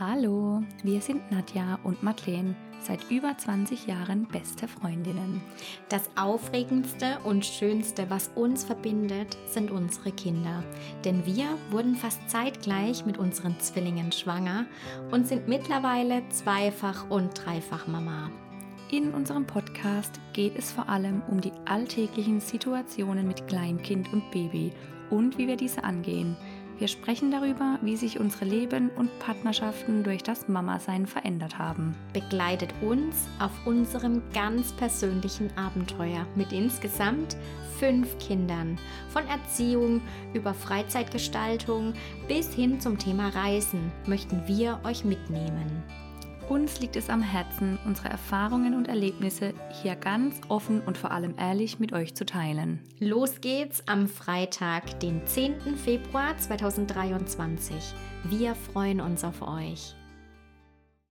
Hallo, wir sind Nadja und Madeleine, seit über 20 Jahren beste Freundinnen. Das Aufregendste und Schönste, was uns verbindet, sind unsere Kinder. Denn wir wurden fast zeitgleich mit unseren Zwillingen schwanger und sind mittlerweile zweifach und dreifach Mama. In unserem Podcast geht es vor allem um die alltäglichen Situationen mit Kleinkind und Baby und wie wir diese angehen – wir sprechen darüber, wie sich unsere Leben und Partnerschaften durch das Mama-Sein verändert haben. Begleitet uns auf unserem ganz persönlichen Abenteuer mit insgesamt fünf Kindern. Von Erziehung über Freizeitgestaltung bis hin zum Thema Reisen möchten wir euch mitnehmen. Uns liegt es am Herzen, unsere Erfahrungen und Erlebnisse hier ganz offen und vor allem ehrlich mit euch zu teilen. Los geht's am Freitag, den 10. Februar 2023. Wir freuen uns auf euch.